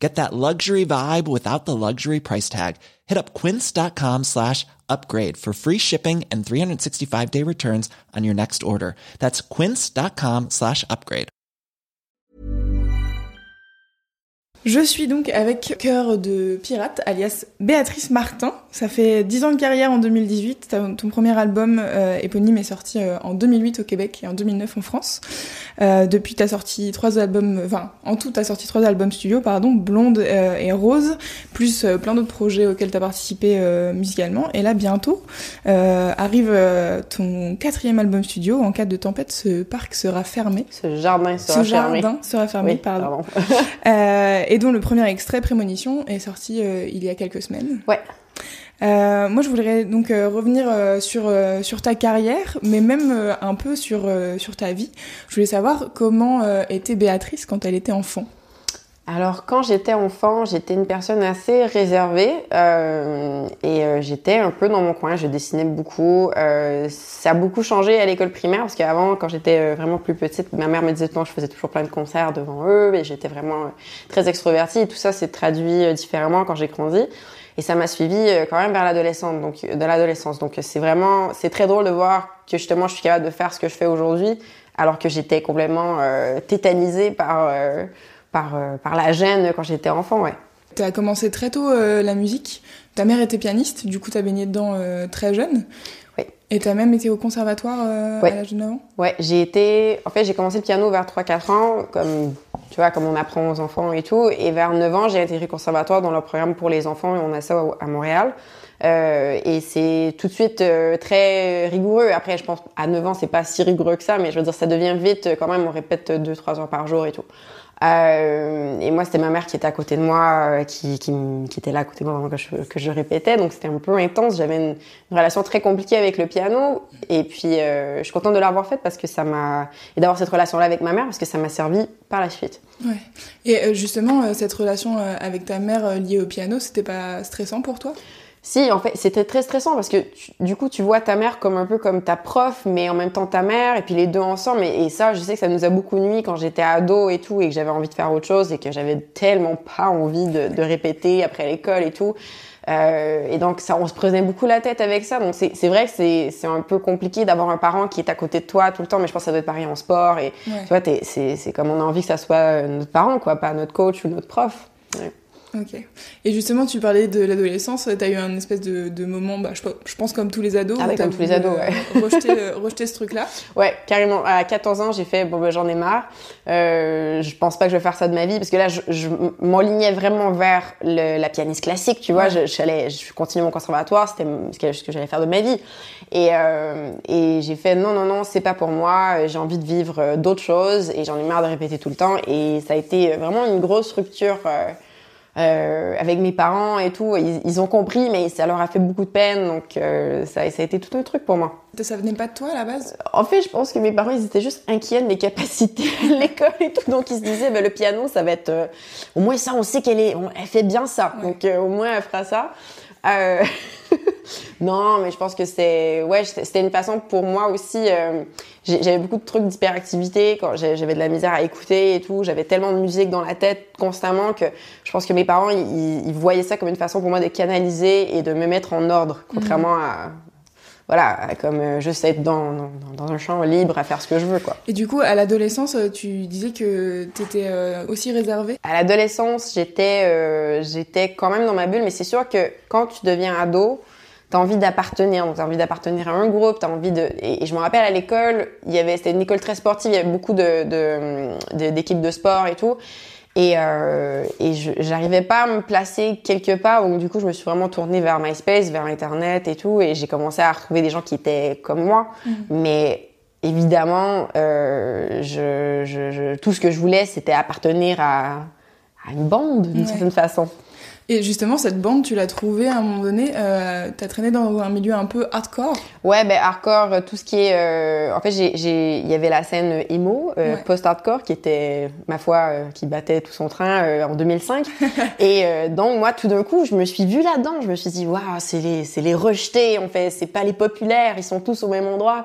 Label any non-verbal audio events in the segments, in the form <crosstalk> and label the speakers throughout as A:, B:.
A: Get that luxury vibe without the luxury price tag. Hit up quince.com slash upgrade for free shipping and 365 day returns on your next order. That's quince.com slash upgrade.
B: Je suis donc avec Cœur de Pirate, alias Béatrice Martin. Ça fait 10 ans de carrière en 2018. Ton premier album euh, éponyme est sorti euh, en 2008 au Québec et en 2009 en France. Euh, depuis, t'as sorti trois albums, enfin, en tout, t'as sorti trois albums studio, pardon, Blonde euh, et Rose, plus euh, plein d'autres projets auxquels t'as participé euh, musicalement. Et là, bientôt, arrive ton quatrième album studio. En cas de tempête, ce parc sera fermé.
C: Ce jardin sera
B: ce
C: fermé.
B: jardin sera fermé,
C: Oui,
B: pardon.
C: pardon. <laughs>
B: et dont le premier extrait, Prémonition, est sorti il y a quelques semaines.
C: Ouais.
B: Euh, moi, je voudrais donc euh, revenir euh, sur sur ta carrière, mais même un peu sur sur ta vie. Je voulais savoir comment était Béatrice quand elle était enfant.
C: Alors, quand j'étais enfant, j'étais une personne assez réservée euh, et euh, j'étais un peu dans mon coin. Je dessinais beaucoup. Euh, ça a beaucoup changé à l'école primaire parce qu'avant, quand j'étais euh, vraiment plus petite, ma mère me disait non, je faisais toujours plein de concerts devant eux et j'étais vraiment euh, très extrovertie. Et tout ça s'est traduit euh, différemment quand j'ai grandi. Et ça m'a suivi quand même vers l'adolescence, donc de l'adolescence. Donc c'est vraiment, c'est très drôle de voir que justement je suis capable de faire ce que je fais aujourd'hui, alors que j'étais complètement tétanisée par par euh, par la gêne quand j'étais enfant, ouais.
B: Tu as commencé très tôt euh, la musique. Ta mère était pianiste, du coup, tu as baigné dedans euh, très jeune.
C: Oui.
B: Et tu as même été au conservatoire euh,
C: Ouais.
B: à l'âge de 9 ans?
C: Ouais, j'ai été. En fait, j'ai commencé le piano vers 3-4 ans, comme tu vois, comme on apprend aux enfants et tout. Et vers 9 ans, j'ai intégré le conservatoire dans leur programme pour les enfants et on a ça à Montréal. Euh, et c'est tout de suite euh, très rigoureux. Après, je pense à 9 ans, c'est pas si rigoureux que ça, mais je veux dire, ça devient vite quand même. On répète 2-3 heures par jour et tout. Euh, et moi, c'était ma mère qui était à côté de moi, euh, qui, qui, qui était là à côté de moi pendant que je, que je répétais. Donc, c'était un peu intense. J'avais une, relation très compliquée avec le piano. Et puis, euh, je suis contente de l'avoir faite parce que ça m'a... Et d'avoir cette relation-là avec ma mère parce que ça m'a servi par la suite.
B: Ouais. Et euh, justement, cette relation avec ta mère liée au piano, c'était pas stressant pour toi?
C: Si, en fait, c'était très stressant parce que tu- du coup, tu vois ta mère comme un peu comme ta prof, mais en même temps ta mère, et puis les deux ensemble. Et, et ça, je sais que ça nous a beaucoup nuit quand j'étais ado et tout, et que j'avais envie de faire autre chose, et que j'avais tellement pas envie de, de répéter après l'école et tout. Euh, et donc, ça, on se prenait beaucoup la tête avec ça. Donc, c'est vrai que c'est un peu compliqué d'avoir un parent qui est à côté de toi tout le temps, mais je pense que ça doit être pareil en sport. Et
B: Ouais.
C: tu vois, c'est c'est comme on a envie que ça soit euh, notre parent, quoi, pas notre coach ou notre prof. Ouais.
B: Ok. Et justement, tu parlais de l'adolescence, t'as eu un espèce de, de moment, bah, je, pe- je pense comme tous les ados,
C: Ah ouais, comme tous les ados,
B: euh, rejeter, euh, <laughs> rejeter ce truc-là.
C: Ouais, carrément. À 14 ans, j'ai fait bon ben j'en ai marre. Euh, je pense pas que je vais faire ça de ma vie parce que là, je, je m'enlignais vraiment vers le, la pianiste classique, tu vois. Je, je allais, je continuais mon conservatoire, c'était ce que, ce que j'allais faire de ma vie. Et euh, et j'ai fait non non non, c'est pas pour moi. J'ai envie de vivre euh, d'autres choses et j'en ai marre de répéter tout le temps. Et ça a été vraiment une grosse rupture. Euh, euh, avec mes parents et tout, ils, ils ont compris, mais ça leur a fait beaucoup de peine, donc euh, ça, ça a été tout un truc pour moi.
B: Ça venait pas de toi à la base?
C: En fait, je pense que mes parents, ils étaient juste inquiets de mes capacités <laughs> à l'école et tout. Donc, ils se disaient, ben, le piano, ça va être... euh, au moins, ça, on sait qu'elle est... on- elle fait bien ça.
B: Ouais.
C: Donc, au moins, elle fera ça. Euh, <laughs> non, mais je pense que c'est... Ouais, c'était une façon pour moi aussi... euh, J'avais beaucoup de trucs d'hyperactivité quand j'avais de la misère à écouter et tout. J'avais tellement de musique dans la tête constamment que je pense que mes parents, ils, ils voyaient ça comme une façon pour moi de canaliser et de me mettre en ordre, contrairement à voilà, comme euh, juste être dans, dans, dans un champ libre à faire ce que je veux, quoi.
B: Et du coup, à l'adolescence, euh, tu disais que t'étais euh, aussi réservée?
C: À l'adolescence, j'étais euh, j'étais quand même dans ma bulle, mais c'est sûr que quand tu deviens ado, t'as envie d'appartenir, donc t'as envie d'appartenir à un groupe, t'as envie de... Et, et je me rappelle à l'école, il y avait, c'était une école très sportive, il y avait beaucoup de, de, de- d'équipes de sport et tout. Et, euh, et j'arrivais pas à me placer quelque part, donc du coup je me suis vraiment tournée vers MySpace, vers Internet et tout, et j'ai commencé à retrouver des gens qui étaient comme moi. Mais évidemment, euh, je, je, je- tout ce que je voulais, c'était appartenir à, à une bande d'une
B: Ouais.
C: certaine façon.
B: Et justement, cette bande, tu l'as trouvée à un moment donné, euh, t'as traîné dans un milieu un peu hardcore.
C: Ouais, ben hardcore, euh, tout ce qui est... Euh, en fait, il y avait la scène emo, euh,
B: Ouais.
C: post-hardcore, qui était, ma foi, euh, qui battait tout son train euh, en 2005. <laughs> Et euh, donc, moi, tout d'un coup, je me suis vue là-dedans. Je me suis dit, waouh, c'est les, c'est les rejetés, en fait. C'est pas les populaires, ils sont tous au même endroit.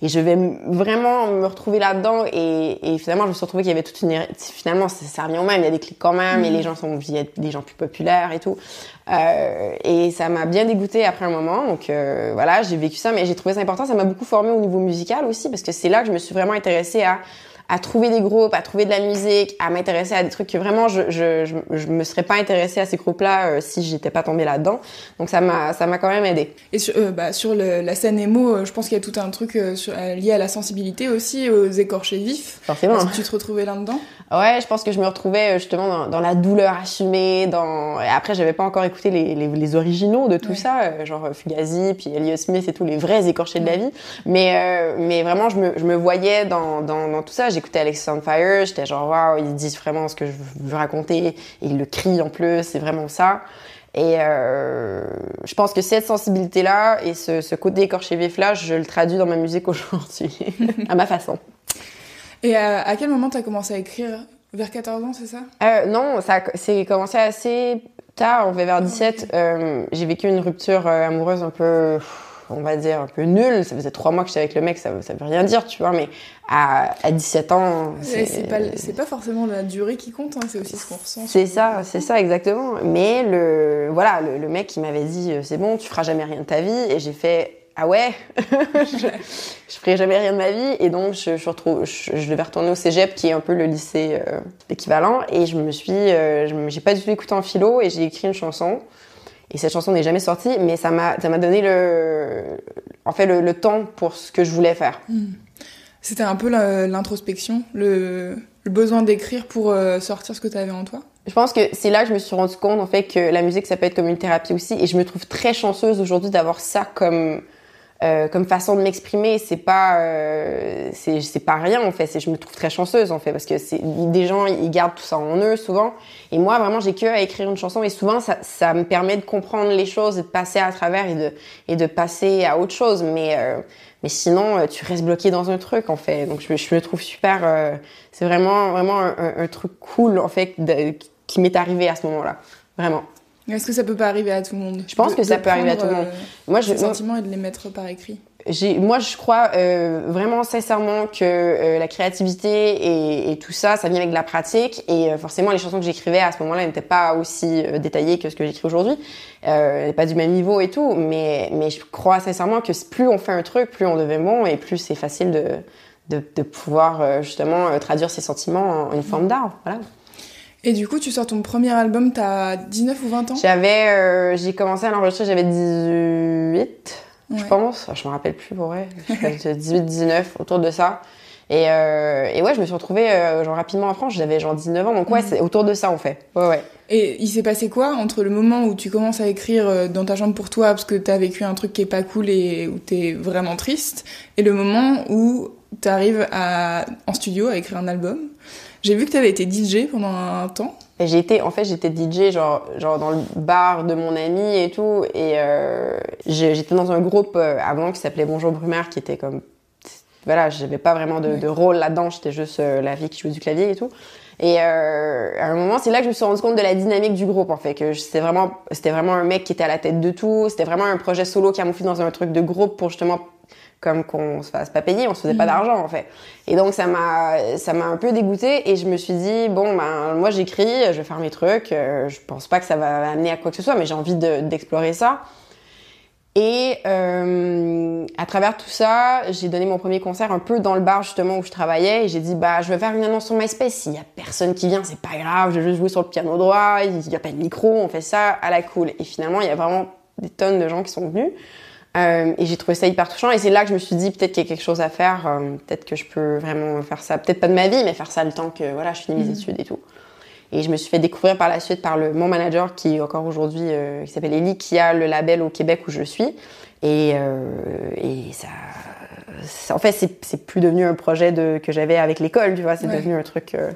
C: Et je vais vraiment me retrouver là-dedans. Et, et finalement, je me suis retrouvée qu'il y avait toute une... Finalement, ça, ça revient au même. Il y a des clics quand même. Et les gens sont... Des gens plus populaires et tout. Euh, et ça m'a bien dégoûté après un moment. Donc euh, voilà, j'ai vécu ça. Mais j'ai trouvé ça important. Ça m'a beaucoup formé au niveau musical aussi. Parce que c'est là que je me suis vraiment intéressée à à trouver des groupes, à trouver de la musique, à m'intéresser à des trucs que vraiment je je je, je me serais pas intéressée à ces groupes-là euh, si j'étais pas tombée là-dedans. Donc ça m'a ça m'a quand même aidé.
B: Et sur, euh, bah, sur le- la scène émo, euh, je pense qu'il y a tout un truc euh, sur- lié à la sensibilité aussi, aux écorchés vifs.
C: Forcément.
B: Est-ce que tu te retrouvais là-dedans?
C: Ouais, je pense que je me retrouvais euh, justement dans, dans la douleur assumée. Dans... Et après, j'avais pas encore écouté les, les, les originaux de tout
B: Ouais.
C: ça, euh, genre euh, Fugazi, puis Elliott Smith et tous les vrais écorchés de la vie. Mais, euh, mais vraiment, je me, je me voyais dans, dans, dans tout ça. J'écoutais Alex on Fire, j'étais genre, waouh, ils disent vraiment ce que je veux raconter. Et ils le crient en plus, c'est vraiment ça. Et euh, je pense que cette sensibilité-là et ce, ce côté écorché vif-là, je le traduis dans ma musique <laughs> aujourd'hui, à ma façon.
B: Et à, à quel moment t'as commencé à écrire? Vers 14 ans, c'est ça?
C: Euh, non, ça c'est commencé assez tard, on fait vers 17. Euh, j'ai vécu une rupture euh, amoureuse un peu, on va dire, un peu nulle. Ça faisait trois mois que j'étais avec le mec, ça, ça veut rien dire, tu vois, mais à, à 17 ans,
B: C'est pas, pas forcément la durée qui compte, hein, c'est aussi ce qu'on ressent.
C: c'est ça, c'est ça exactement. Mais le voilà, le, le mec qui m'avait dit euh, c'est bon, tu feras jamais rien de ta vie, et j'ai fait ah ouais, je, <laughs> je ferai jamais rien de ma vie, et donc je, je retrouve, je, je devais retourner au cégep qui est un peu le lycée euh, équivalent, et je me suis, euh, j'ai pas du tout écouté en philo, et j'ai écrit une chanson. Et cette chanson n'est jamais sortie, mais ça m'a, ça m'a donné le, en fait, le, le temps pour ce que je voulais faire.
B: C'était un peu l'introspection, le, le besoin d'écrire pour euh, sortir ce que t'avais en toi?
C: Je pense que c'est là que je me suis rendu compte en fait que la musique ça peut être comme une thérapie aussi et je me trouve très chanceuse aujourd'hui d'avoir ça comme euh, comme façon de m'exprimer c'est pas euh, c'est pas rien en fait. Je me trouve très chanceuse en fait parce que des gens ils gardent tout ça en eux souvent. Et moi vraiment j'ai que à écrire une chanson. Et souvent ça ça me permet de comprendre les choses et de passer à travers et de et de passer à autre chose. Mais euh, mais sinon euh, tu restes bloqué dans un truc en fait. Donc je, je me trouve super euh, c'est vraiment vraiment un, un- un truc cool en fait de- qui m'est arrivé à ce moment-là. Vraiment
B: Est-ce que ça peut pas arriver à tout le monde
C: Je pense
B: De-
C: que ça peut arriver à tout le monde.
B: euh,
C: moi je
B: ces sentiments et de les mettre par écrit.
C: moi je crois euh, vraiment sincèrement que euh, la créativité et, et tout ça ça vient avec de la pratique et euh, forcément les chansons que j'écrivais à ce moment-là n'étaient pas aussi détaillées que ce que j'écris aujourd'hui euh, pas du même niveau et tout mais mais je crois sincèrement que plus on fait un truc plus on devient bon et plus c'est facile de de, de pouvoir justement traduire ses sentiments en une forme d'art voilà
B: Et du coup, tu sors ton premier album, t'as 19 ou 20 ans
C: j'avais euh, j'ai commencé à l'enregistrer j'avais 18 je pense. Je me rappelle plus pour vrai. 18, 19, <laughs> autour de ça. Et, euh, et ouais, je me suis retrouvée euh, genre rapidement en France. J'avais genre 19 ans, donc ouais,
B: Mhm.
C: c'est autour de ça en fait. Ouais, ouais.
B: Et il s'est passé quoi entre le moment où tu commences à écrire euh, dans ta chambre pour toi parce que t'as vécu un truc qui est pas cool et où t'es vraiment triste, et le moment où t'arrives à, en studio à écrire un album J'ai vu que t'avais été DJ pendant un temps.
C: J'ai été, en fait, j'étais DJ genre, genre dans le bar de mon ami et tout. Et euh, j'étais dans un groupe euh, avant qui s'appelait Bonjour Brumaire, qui était comme, voilà, j'avais pas vraiment de, rôle là-dedans. J'étais juste euh, la fille qui jouait du clavier et tout. Et euh, à un moment, c'est là que je me suis rendu compte de la dynamique du groupe, en fait, que c'était vraiment, c'était vraiment un mec qui était à la tête de tout. C'était vraiment un projet solo camouflé dans un truc de groupe pour justement comme qu'on se fasse pas payer, on se faisait pas
B: Mhm.
C: d'argent en fait. Et donc ça m'a ça m'a un peu dégoûté et je me suis dit bon ben moi j'écris, je vais faire mes trucs, euh, je pense pas que ça va amener à quoi que ce soit mais j'ai envie de- d'explorer ça. Et euh, à travers tout ça, j'ai donné mon premier concert un peu dans le bar justement où je travaillais et j'ai dit bah je vais faire une annonce sur MySpace. S'il y a personne qui vient, c'est pas grave, je vais juste jouer sur le piano droit, il y a pas de micro, on fait ça à la cool. Et finalement, il y a vraiment des tonnes de gens qui sont venus. Euh, et j'ai trouvé ça hyper touchant. Et c'est là que je me suis dit, peut-être qu'il y a quelque chose à faire. euh, peut-être que je peux vraiment faire ça. Peut-être pas de ma vie, mais faire ça le temps que voilà, je finis mes
B: Mhm.
C: études et tout. Et je me suis fait découvrir par la suite par le, mon manager qui encore aujourd'hui, euh, qui s'appelle Ellie, qui a le label au Québec où je suis. Et, euh, et ça, ça- en fait, c'est c'est plus devenu un projet de, que j'avais avec l'école, tu vois. C'est
B: Ouais.
C: devenu un truc euh,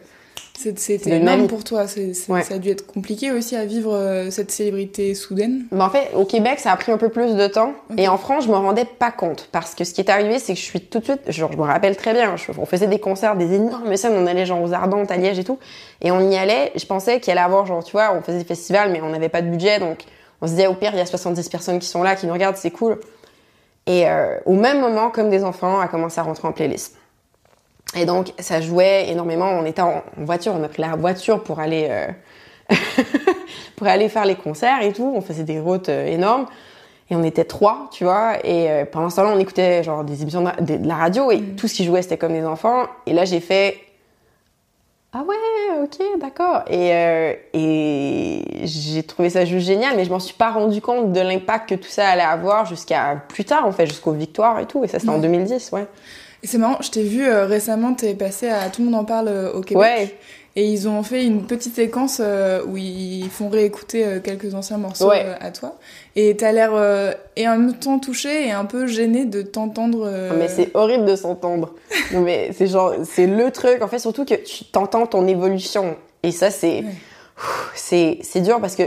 B: C'était énorme pour toi. Ça a dû être compliqué aussi à vivre euh, cette célébrité soudaine.
C: Mais en fait, au Québec, ça a pris un peu plus de temps. Et en France, je me rendais pas compte. Parce que ce qui est arrivé, c'est que je suis tout de suite, genre, je me rappelle très bien, on faisait des concerts, des énormes scènes, on allait genre aux Ardentes, à Liège et tout. Et on y allait, je pensais qu'il allait avoir, genre, tu vois, on faisait des festivals, mais on n'avait pas de budget. Donc, on se disait, au pire, il y a 70 personnes qui sont là, qui nous regardent, c'est cool. Et euh, au même moment, comme des enfants, a commencé à rentrer en playlist. Et donc, ça jouait énormément. On était en, voiture, on a pris la voiture pour aller, euh, <laughs> pour aller faire les concerts et tout. On faisait des routes euh, énormes. Et on était trois, tu vois. Et euh, pendant ce temps-là, on écoutait genre des émissions de, la radio et mm. tout ce qui jouait, c'était comme des enfants. Et là, j'ai fait ah ouais, ok, d'accord. Et, et j'ai trouvé ça juste génial, mais je m'en suis pas rendu compte de l'impact que tout ça allait avoir jusqu'à plus tard, en fait, jusqu'aux victoires et tout. Et ça, c'était en 2010, ouais.
B: C'est marrant, je t'ai vu euh, récemment, t'es passé à Tout le monde en parle euh, au Québec. Ouais. Et ils ont fait une petite séquence euh, où ils font réécouter quelques anciens morceaux à toi. Et t'as l'air et en même temps touché et un peu gêné de t'entendre.
C: Mais c'est horrible de s'entendre. mais c'est genre, c'est le truc. En fait, surtout que tu t'entends ton évolution. Et ça, c'est, c'est, c'est dur parce que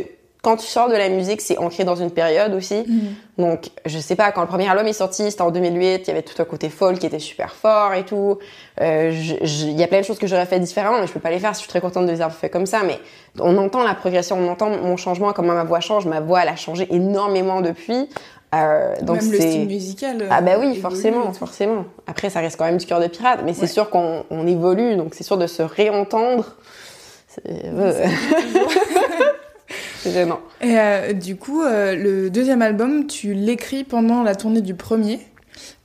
C: quand tu sors de la musique, c'est ancré dans une période aussi. Mhm. Donc, je sais pas, quand le premier album est sorti, c'était en 2008, il y avait tout un côté folk qui était super fort et tout. Euh, il y a plein de choses que j'aurais fait différemment, mais je peux pas les faire. Je suis très contente de les avoir fait comme ça, mais on entend la progression, on entend mon changement, comment ma voix change. Ma voix, elle a changé énormément depuis.
B: Euh, donc Même le style musical.
C: ah bah oui, forcément, forcément. Après, ça reste quand même du cœur de pirate, mais c'est sûr qu'on évolue, donc c'est sûr de se réentendre. C'est <laughs> gênant.
B: Et euh, du coup, euh, le deuxième album, tu l'écris pendant la tournée du premier.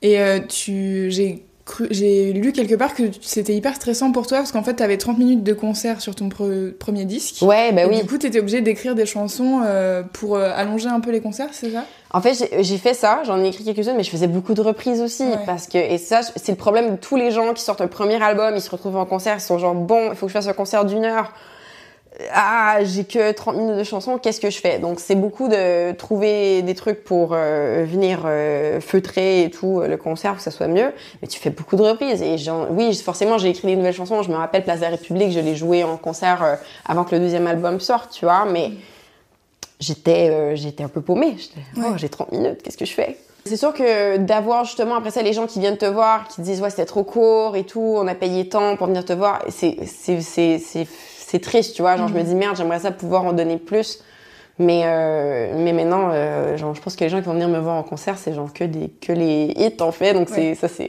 B: Et euh, tu, j'ai j'ai lu quelque part que c'était hyper stressant pour toi parce qu'en fait, tu avais 30 minutes de concert sur ton premier disque.
C: Ouais, bah oui.
B: Du coup, tu étais obligé d'écrire des chansons pour allonger un peu les concerts, c'est ça?
C: En fait, j'ai fait ça, j'en ai écrit quelques-unes, mais je faisais beaucoup de reprises aussi. Parce que, et ça, c'est le problème de tous les gens qui sortent un premier album, ils se retrouvent en concert, ils sont genre, bon, il faut que je fasse un concert d'une heure ah j'ai que 30 minutes de chanson, qu'est-ce que je fais? Donc c'est beaucoup de trouver des trucs pour euh, venir euh, feutrer et tout le concert pour que ça soit mieux, mais tu fais beaucoup de reprises et oui forcément j'ai écrit des nouvelles chansons, je me rappelle Place de la République, je l'ai joué en concert euh, avant que le deuxième album sorte, tu vois, mais j'étais j'étais un peu paumée, oh, j'ai 30 minutes, qu'est-ce que je fais? C'est sûr que d'avoir justement après ça les gens qui viennent te voir, qui disent ouais c'était trop court et tout, on a payé tant pour venir te voir, c'est c'est triste, tu vois. Genre, je me mhm. dis, merde, j'aimerais ça pouvoir en donner plus. Mais, euh, mais maintenant, euh, genre, je pense que les gens qui vont venir me voir en concert, c'est genre que, des, que les hits, en fait. Donc, c'est ça, c'est.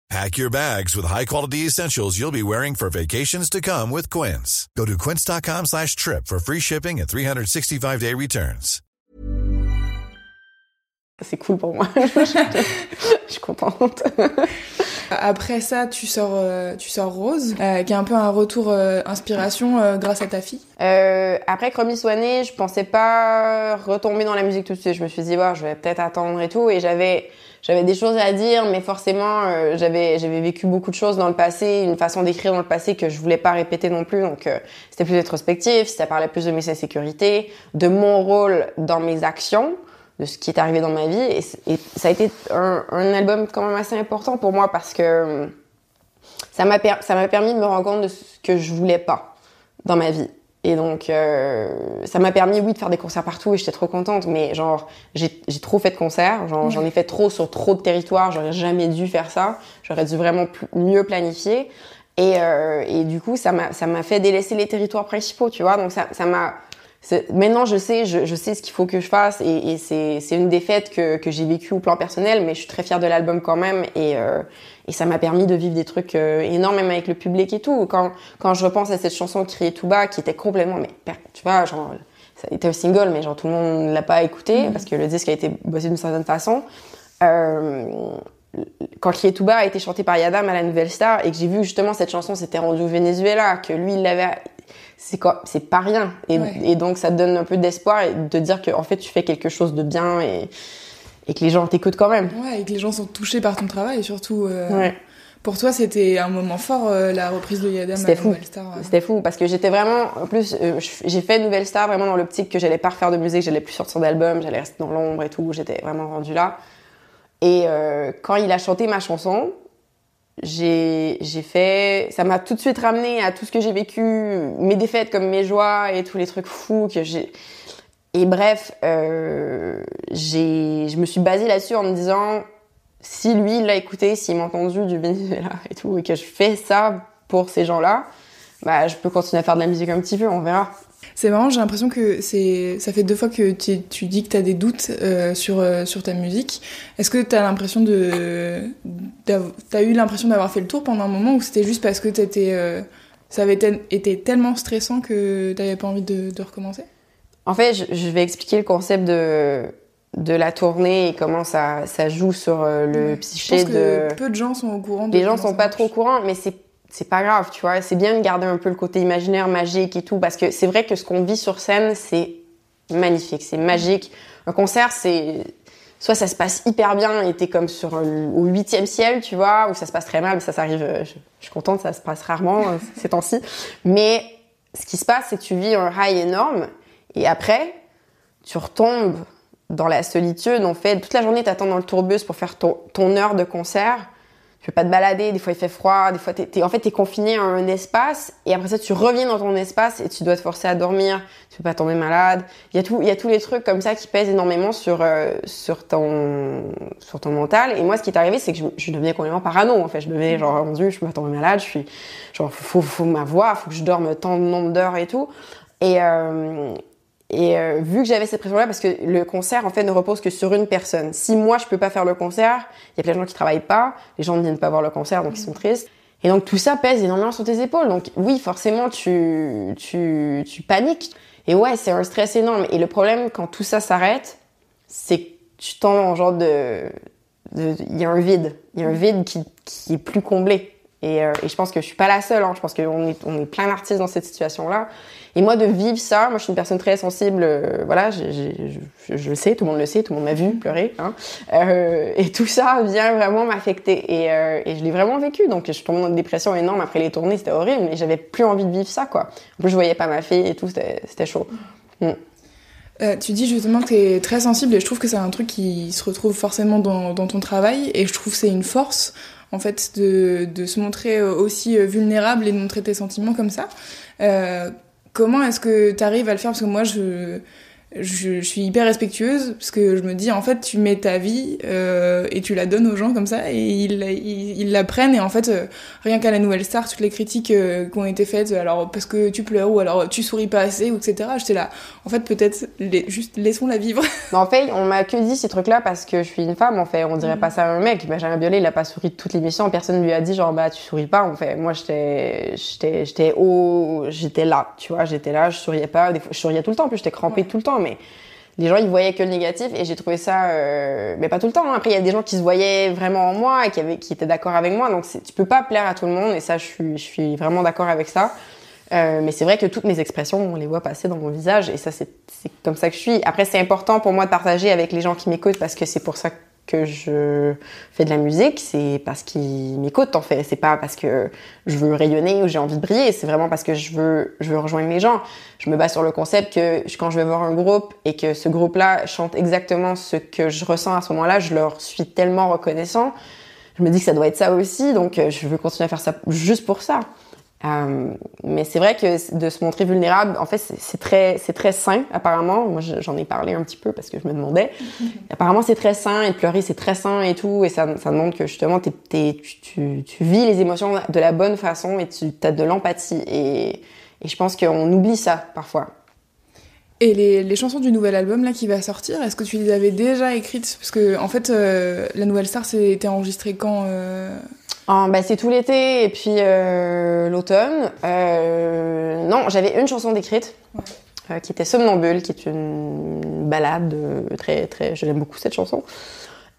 D: Pack your bags with high-quality essentials you'll be wearing for vacations to come with Quince. Go to quince.com slash trip for free shipping and 365-day returns.
C: C'est cool pour moi. <laughs> Je suis contente.
B: Après ça, tu sors, euh, tu sors Rose, euh, qui est un peu un retour euh, inspiration grâce à ta fille.
C: après Chromie Soigné, je pensais pas retomber dans la musique tout de suite. Je me suis dit, je vais peut-être attendre et tout. Et j'avais, j'avais des choses à dire, mais forcément, j'avais, j'avais vécu beaucoup de choses dans le passé, une façon d'écrire dans le passé que je voulais pas répéter non plus. Donc, c'était plus rétrospectif, ça parlait plus de mes insécurités, de mon rôle dans mes actions de ce qui est arrivé dans ma vie. Et, ça a été un, album quand même assez important pour moi parce que euh, ça m'a permis de me rendre compte de ce que je voulais pas dans ma vie. Et donc, euh, ça m'a permis, oui, de faire des concerts partout et j'étais trop contente, mais genre, j'ai trop fait de concerts, j'en ai fait trop sur trop de territoires, j'aurais jamais dû faire ça, j'aurais dû vraiment mieux planifier. Et, euh, et du coup, ça m'a fait délaisser les territoires principaux, tu vois, donc ça m'a Maintenant, je sais, je, je sais ce qu'il faut que je fasse et, et c'est une défaite que, que j'ai vécue au plan personnel, mais je suis très fière de l'album quand même et, euh, et ça m'a permis de vivre des trucs euh, énormes même avec le public et tout. Quand, quand je repense à cette chanson Crier tout bas qui était complètement, mais tu vois, genre, ça a été un single, mais genre tout le monde ne l'a pas écouté mm-hmm. parce que le disque a été bossé d'une certaine façon. Euh, quand Crier tout bas a été chanté par Yadam à la Nouvelle Star et que j'ai vu justement cette chanson s'était rendue au Venezuela, que lui il l'avait c'est quoi c'est pas rien et, et, donc ça te donne un peu d'espoir et de dire que en fait tu fais quelque chose de bien et et que les gens t'écoutent quand même.
B: Ouais, et que les gens sont touchés par ton travail, et surtout. euh,
C: Ouais.
B: Pour toi, c'était un moment fort, euh, la reprise de Yadam à
C: fou.
B: Nouvelle Star. ouais.
C: C'était fou parce que j'étais vraiment, en plus, euh, j'ai fait Nouvelle Star vraiment dans l'optique que j'allais pas refaire de musique, j'allais plus sortir d'album, j'allais rester dans l'ombre et tout. J'étais vraiment rendue là. Et quand il a chanté ma chanson, j'ai fait, ça m'a tout de suite ramené à tout ce que j'ai vécu, mes défaites comme mes joies et tous les trucs fous que j'ai. Et bref, euh, j'ai, je me suis basée là-dessus en me disant, si lui l'a écouté, s'il m'a entendu du Venezuela et tout, et que je fais ça pour ces gens-là, bah je peux continuer à faire de la musique un petit peu, on verra.
B: C'est marrant, j'ai l'impression que c'est, ça fait deux fois que tu, tu dis que t'as des doutes euh, sur, euh, sur ta musique. Est-ce que t'as l'impression de, t'as eu l'impression d'avoir fait le tour pendant un moment ou c'était juste parce que t'étais, euh, ça avait été tellement stressant que t'avais pas envie de, de recommencer?
C: En fait, je, je vais expliquer le concept de, de la tournée et comment ça, ça joue sur le.
B: Je
C: psyché de...
B: que peu de gens sont au courant. De
C: Les gens sont pas
B: marche.
C: trop au courant, mais c'est c'est pas grave, tu vois. C'est bien de garder un peu le côté imaginaire, magique et tout, parce que c'est vrai que ce qu'on vit sur scène, c'est magnifique, c'est magique. Un concert, c'est soit ça se passe hyper bien et t'es comme sur un- au huitième ciel, tu vois, ou ça se passe très mal, mais ça, ça arrive. euh, Je, suis contente, ça se passe rarement euh, <laughs> ces temps-ci. Mais ce qui se passe, c'est que tu vis un high énorme et après, tu retombes dans la solitude. En fait, toute la journée, t'attends dans le tourbus pour faire ton heure de concert. Tu peux pas te balader, des fois il fait froid, des fois t'es, en fait t'es confiné à un espace et après ça tu reviens dans ton espace et tu dois te forcer à dormir, tu peux pas tomber malade. Il y a tout, il y a tous les trucs comme ça qui pèsent énormément sur euh, sur ton sur ton mental. Et moi ce qui est arrivé c'est que je, je devenais complètement parano en fait. Je devenais genre mon je peux pas tomber malade, je suis genre faut faut ma voix, faut que je dorme tant de nombre d'heures et tout. Et euh, et euh, vu que j'avais cette pression-là, parce que le concert en fait ne repose que sur une personne. Si moi je peux pas faire le concert, il y a plein de gens qui travaillent pas, les gens ne viennent pas voir le concert donc ils sont tristes. Et donc tout ça pèse énormément sur tes épaules. Donc oui, forcément tu tu tu paniques. Et ouais, c'est un stress énorme. Et le problème quand tout ça s'arrête, c'est que tu tombes en genre de il y a un vide, il y a un vide qui qui est plus comblé. Et, euh, et je pense que je suis pas la seule. Hein. Je pense qu'on est plein d'artistes dans cette situation-là. Et moi, de vivre ça, moi, je suis une personne très sensible. euh, voilà, je, le sais, tout le monde le sait, tout le monde m'a vu pleurer. Hein. Euh, et tout ça vient vraiment m'affecter. Et, je l'ai vraiment vécu. Donc, je suis tombée dans une dépression énorme après les tournées. C'était horrible, mais j'avais plus envie de vivre ça, quoi. En plus, je voyais pas ma fille et tout. C'était chaud.
B: Euh, tu dis justement que tu es très sensible et je trouve que c'est un truc qui se retrouve forcément dans ton travail et je trouve que c'est une force en fait de, de se montrer euh, aussi euh, vulnérable et de montrer tes sentiments comme ça. Euh, comment est-ce que tu arrives à le faire? Parce que moi je, je, je suis hyper respectueuse parce que je me dis en fait tu mets ta vie euh, et tu la donnes aux gens comme ça et ils, ils, ils la prennent et en fait euh, rien qu'à la nouvelle star toutes les critiques euh, qui ont été faites alors parce que tu pleures ou alors tu souris pas assez ou etc j'étais là en fait peut-être juste laissons-la vivre <laughs>
C: Mais en fait, on m'a que dit ces trucs-là parce que je suis une femme, en fait. On dirait
B: Mhm.
C: pas ça à un mec. Benjamin Biolay, il a pas souri toute l'émission. Personne lui a dit, genre, bah, tu souris pas, en fait. Moi, j'étais, j'étais, j'étais au, j'étais là, tu vois, j'étais là, je souriais pas. Des fois, je souriais tout le temps, en plus, j'étais crampée
B: Ouais.
C: tout le temps, mais les gens, ils voyaient que le négatif et j'ai trouvé ça, euh, mais pas tout le temps. hein. Après, il y a des gens qui se voyaient vraiment en moi et qui étaient d'accord avec moi. Donc, tu peux pas plaire à tout le monde et ça, je suis, vraiment d'accord avec ça. Euh, mais c'est vrai que toutes mes expressions, on les voit passer dans mon visage et ça, c'est comme ça que je suis. Après, c'est important pour moi de partager avec les gens qui m'écoutent parce que c'est pour ça que je fais de la musique. C'est parce qu'ils m'écoutent, en fait. C'est pas parce que je veux rayonner ou j'ai envie de briller. C'est vraiment parce que je veux, rejoindre les gens. Je me base sur le concept que quand je vais voir un groupe et que ce groupe-là chante exactement ce que je ressens à ce moment-là, je leur suis tellement reconnaissant. Je me dis que ça doit être ça aussi, donc euh, je veux continuer à faire ça juste pour ça. Euh, mais c'est vrai que de se montrer vulnérable, en fait, c'est très, c'est très sain, apparemment. Moi, je- j'en ai parlé un petit peu parce que je me demandais. <laughs> apparemment, c'est très sain, et de pleurer, c'est très sain et tout. Et ça, ça demande que justement, tu, tu, tu vis les émotions de la bonne façon et tu as de l'empathie. Et, et je pense qu'on oublie ça parfois.
B: Et les, les chansons du nouvel album là qui va sortir, est-ce que tu les avais déjà écrites? Parce que en fait, euh, la nouvelle star c'était enregistré quand euh,
C: Ah, bah, c'est tout l'été et puis euh, l'automne. Euh, non, j'avais une chanson d'écrite
B: Ouais.
C: euh, qui était Somnambule, qui est une balade très très. Je l'aime beaucoup cette chanson.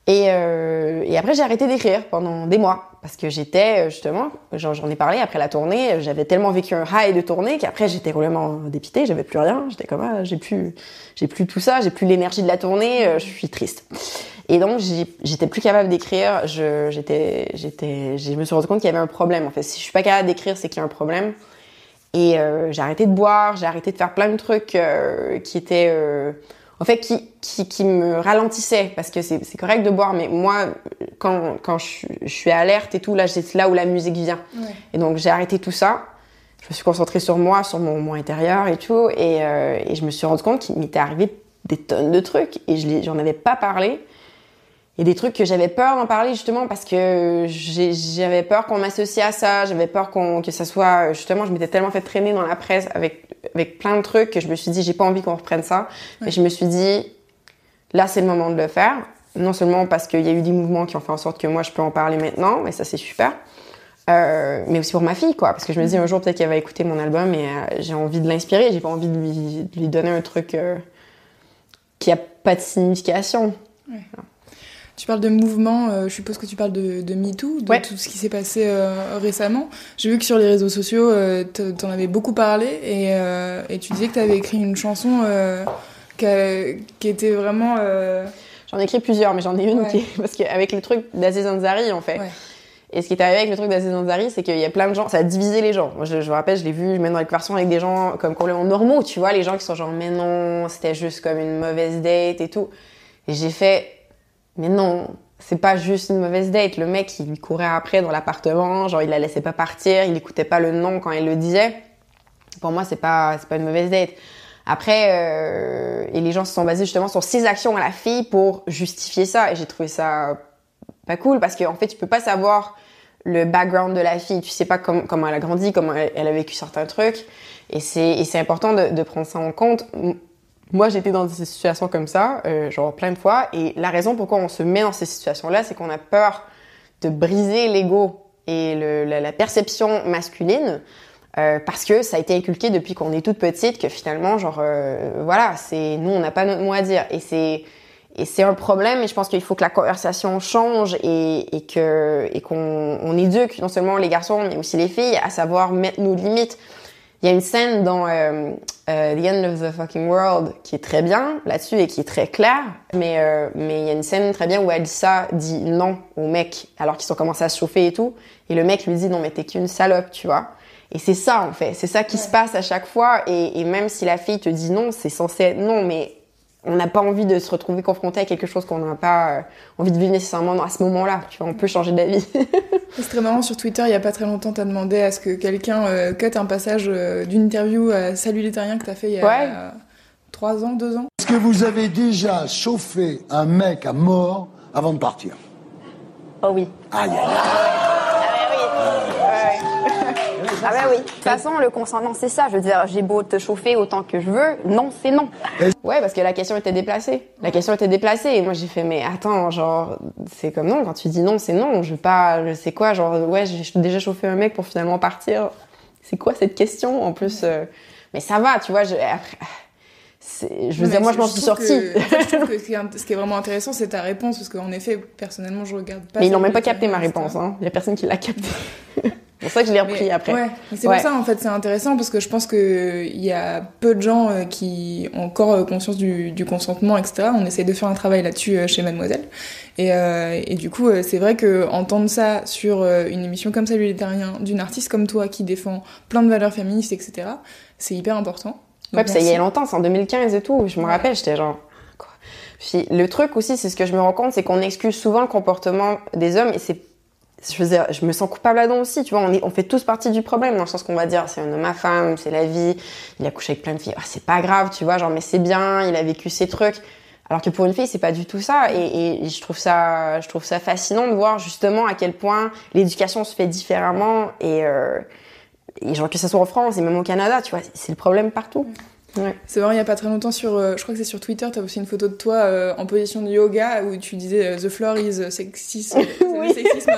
C: Et, et après j'ai arrêté d'écrire pendant des mois parce que j'étais justement, j'en ai parlé après la tournée, j'avais tellement vécu un high de tournée qu'après j'étais complètement dépitée, j'avais plus rien, j'étais comme ah, j'ai plus, j'ai plus tout ça, j'ai plus l'énergie de la tournée, je suis triste. Et donc, j'étais plus capable d'écrire. Je, j'étais, j'étais, je me suis rendu compte qu'il y avait un problème. En fait, si je suis pas capable d'écrire, c'est qu'il y a un problème. Et euh, j'ai arrêté de boire, j'ai arrêté de faire plein de trucs euh, qui étaient, euh, en fait, qui, qui, qui, me ralentissaient. Parce que c'est, correct de boire, mais moi, quand, quand je, je suis alerte et tout, là, c'est là où la musique vient. Ouais. Et donc, j'ai arrêté tout ça. Je me suis concentrée sur moi, sur mon, mon intérieur et tout. Et, et je me suis rendu compte qu'il m'était arrivé des tonnes de trucs et je j'en avais pas parlé. Il y a des trucs que j'avais peur d'en parler justement parce que j'avais peur qu'on m'associe à ça, j'avais peur qu'on que ça soit justement, je m'étais tellement fait traîner dans la presse avec avec plein de trucs que je me suis dit j'ai pas envie qu'on reprenne ça. Mais je me suis dit là c'est le moment de le faire. Non seulement parce qu'il y a eu des mouvements qui ont fait en sorte que moi je peux en parler maintenant, mais ça c'est super. Euh, mais aussi pour ma fille quoi parce que je me dis un jour peut-être qu'elle va écouter mon album et euh, j'ai envie de l'inspirer j'ai pas envie de lui, de lui donner un truc euh, qui a pas de signification ouais.
B: Tu parles de mouvement, euh, je suppose que tu parles de, de MeToo, de tout ce qui s'est passé euh, récemment. J'ai vu que sur les réseaux sociaux, euh, tu en avais beaucoup parlé et, euh, et tu disais que tu avais écrit une chanson qui, qui, était vraiment...
C: J'en ai écrit plusieurs, mais j'en ai une ouais. qui... Parce qu'avec le truc d'Aziz Ansari, en fait... Ouais. Et ce qui est arrivé avec le truc d'Aziz Ansari, c'est qu'il y a plein de gens, ça a divisé les gens. Moi, je, je me rappelle, je l'ai vu même dans les conversations avec des gens comme complètement normaux, tu vois, les gens qui sont genre, mais non, c'était juste comme une mauvaise date et tout. Et j'ai fait, mais non, c'est pas juste une mauvaise date. Le mec, il courait après dans l'appartement, genre il la laissait pas partir, il écoutait pas le nom quand elle le disait. Pour moi, c'est pas c'est pas une mauvaise date. Après, euh, et les gens se sont basés justement sur ses actions à la fille pour justifier ça. Et j'ai trouvé ça pas cool parce qu'en en fait, tu peux pas savoir le background de la fille. Tu sais pas comment, elle a grandi, comment elle, a vécu certains trucs. Et c'est important de prendre ça en compte. Moi, j'étais dans des situations comme ça, euh, genre plein de fois, et la raison pourquoi on se met dans ces situations-là, c'est qu'on a peur de briser l'ego et le, la, la, perception masculine, euh, parce que ça a été inculqué depuis qu'on est toute petite, que finalement, genre, euh, voilà, c'est nous, on n'a pas notre mot à dire, et c'est et c'est un problème. Et je pense qu'il faut que la conversation change et, et que et qu'on on éduque non seulement les garçons mais aussi les filles à savoir mettre nos limites. Il y a une scène dans euh, euh, The End of the Fucking World qui est très bien là-dessus et qui est très claire, mais euh, mais il y a une scène très bien où Elsa dit non au mec alors qu'ils ont commencé à se chauffer et tout, et le mec lui dit non mais t'es qu'une salope, tu vois. Et c'est ça en fait, c'est ça qui ouais. se passe à chaque fois, et, et même si la fille te dit non, c'est censé être non, mais on n'a pas envie de se retrouver confronté à quelque chose qu'on n'a pas euh, envie de vivre nécessairement à ce moment-là. Tu vois, on peut changer d'avis. <laughs>
B: c'est très marrant sur Twitter, il y a pas très longtemps, t'as demandé à ce que quelqu'un euh, cut un passage euh, d'une interview à Salut les Terriens que t'as fait il y a ouais. trois ans, deux ans.
E: Est-ce que vous avez déjà chauffé un mec à mort avant de partir?
C: Oh oui.
E: Aïe, aïe, aïe.
F: Ah bah oui. De toute façon, le consentement, c'est ça. Je veux dire, j'ai beau te chauffer autant que je veux, non, c'est non.
C: Ouais, parce que la question était déplacée. La question était déplacée. Et moi, j'ai fait, mais attends, genre, c'est comme non. Quand tu dis non, c'est non. Je veux pas, je sais quoi, genre, ouais, j'ai déjà chauffé un mec pour finalement partir. C'est quoi cette question En plus, euh... mais ça va, tu vois. Je... Après, je veux
B: mais
C: dire, moi, je m'en suis sortie.
B: Que, je trouve que ce qui, est, ce qui est vraiment intéressant, c'est ta réponse, parce qu'en effet, personnellement, je regarde pas.
C: Mais ils n'ont même pas capté ma réponse. Hein. Il y a personne qui l'a capté. <laughs> C'est pour ça que je l'ai repris
B: mais,
C: après.
B: Ouais, c'est ouais. pour ça en fait c'est intéressant parce que je pense que il y a peu de gens euh, qui ont encore euh, conscience du, du, consentement etc. On essaie de faire un travail là-dessus euh, chez Mademoiselle et, euh, et du coup c'est vrai que entendre ça sur une émission comme ça lui terrien d'une artiste comme toi qui défend plein de valeurs féministes etc. C'est hyper important.
C: Donc, ouais, puis ça y est longtemps, c'est en 2015 et tout. Je me ouais. rappelle, j'étais genre. Puis le truc aussi, c'est ce que je me rends compte, c'est qu'on excuse souvent le comportement des hommes et c'est je me sens coupable là-dedans aussi, tu vois, on, est, on fait tous partie du problème, dans le sens qu'on va dire, c'est à femme, c'est la vie, il a couché avec plein de filles, ah, c'est pas grave, tu vois, genre, mais c'est bien, il a vécu ses trucs. Alors que pour une fille, c'est pas du tout ça, et, et, je trouve ça, je trouve ça fascinant de voir justement à quel point l'éducation se fait différemment, et, euh, et genre que ce soit en France et même au Canada, tu vois, c'est le problème partout. Ouais.
B: C'est vrai, il y a pas très longtemps sur, euh, je crois que c'est sur Twitter, tu as aussi une photo de toi euh, en position de yoga où tu disais euh, The floor is sexism, <laughs>
C: oui.
B: sexisme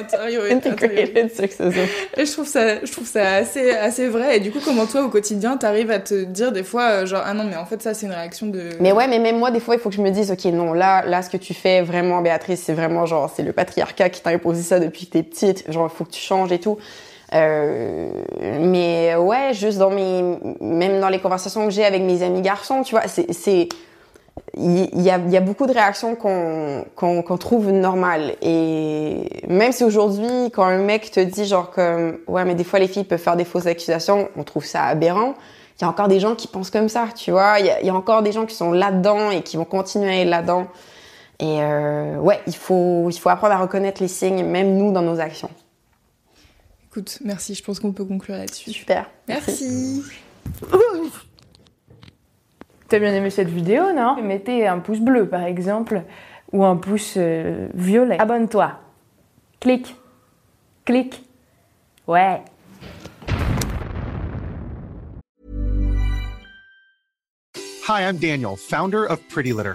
C: Integrated <laughs> sexism.
B: Et je trouve ça, je trouve ça assez, assez vrai. Et du coup, comment toi au quotidien, t'arrives à te dire des fois euh, genre ah non mais en fait ça c'est une réaction de.
C: Mais ouais, mais même moi des fois il faut que je me dise ok non là là ce que tu fais vraiment Béatrice c'est vraiment genre c'est le patriarcat qui t'a imposé ça depuis que t'es petite genre il faut que tu changes et tout. Euh, mais ouais, juste dans mes, même dans les conversations que j'ai avec mes amis garçons, tu vois, c'est, il y, a, y, a, beaucoup de réactions qu'on qu'on trouve normales. Et même si aujourd'hui, quand un mec te dit genre comme ouais, mais des fois les filles peuvent faire des fausses accusations, on trouve ça aberrant. Il y a encore des gens qui pensent comme ça, tu vois. Il y, y, a encore des gens qui sont là-dedans et qui vont continuer à être là-dedans. Et euh, ouais, il faut, il faut apprendre à reconnaître les signes, même nous, dans nos actions.
B: Écoute, merci. Je pense qu'on peut conclure là-dessus.
C: Super.
B: Merci.
G: merci. <laughs> T'as bien aimé cette vidéo, non? Mettez un pouce bleu, par exemple, ou un pouce euh, violet. Abonne-toi. Clique. Clique. Ouais.
H: Hi, I'm Daniel, founder of Pretty Litter.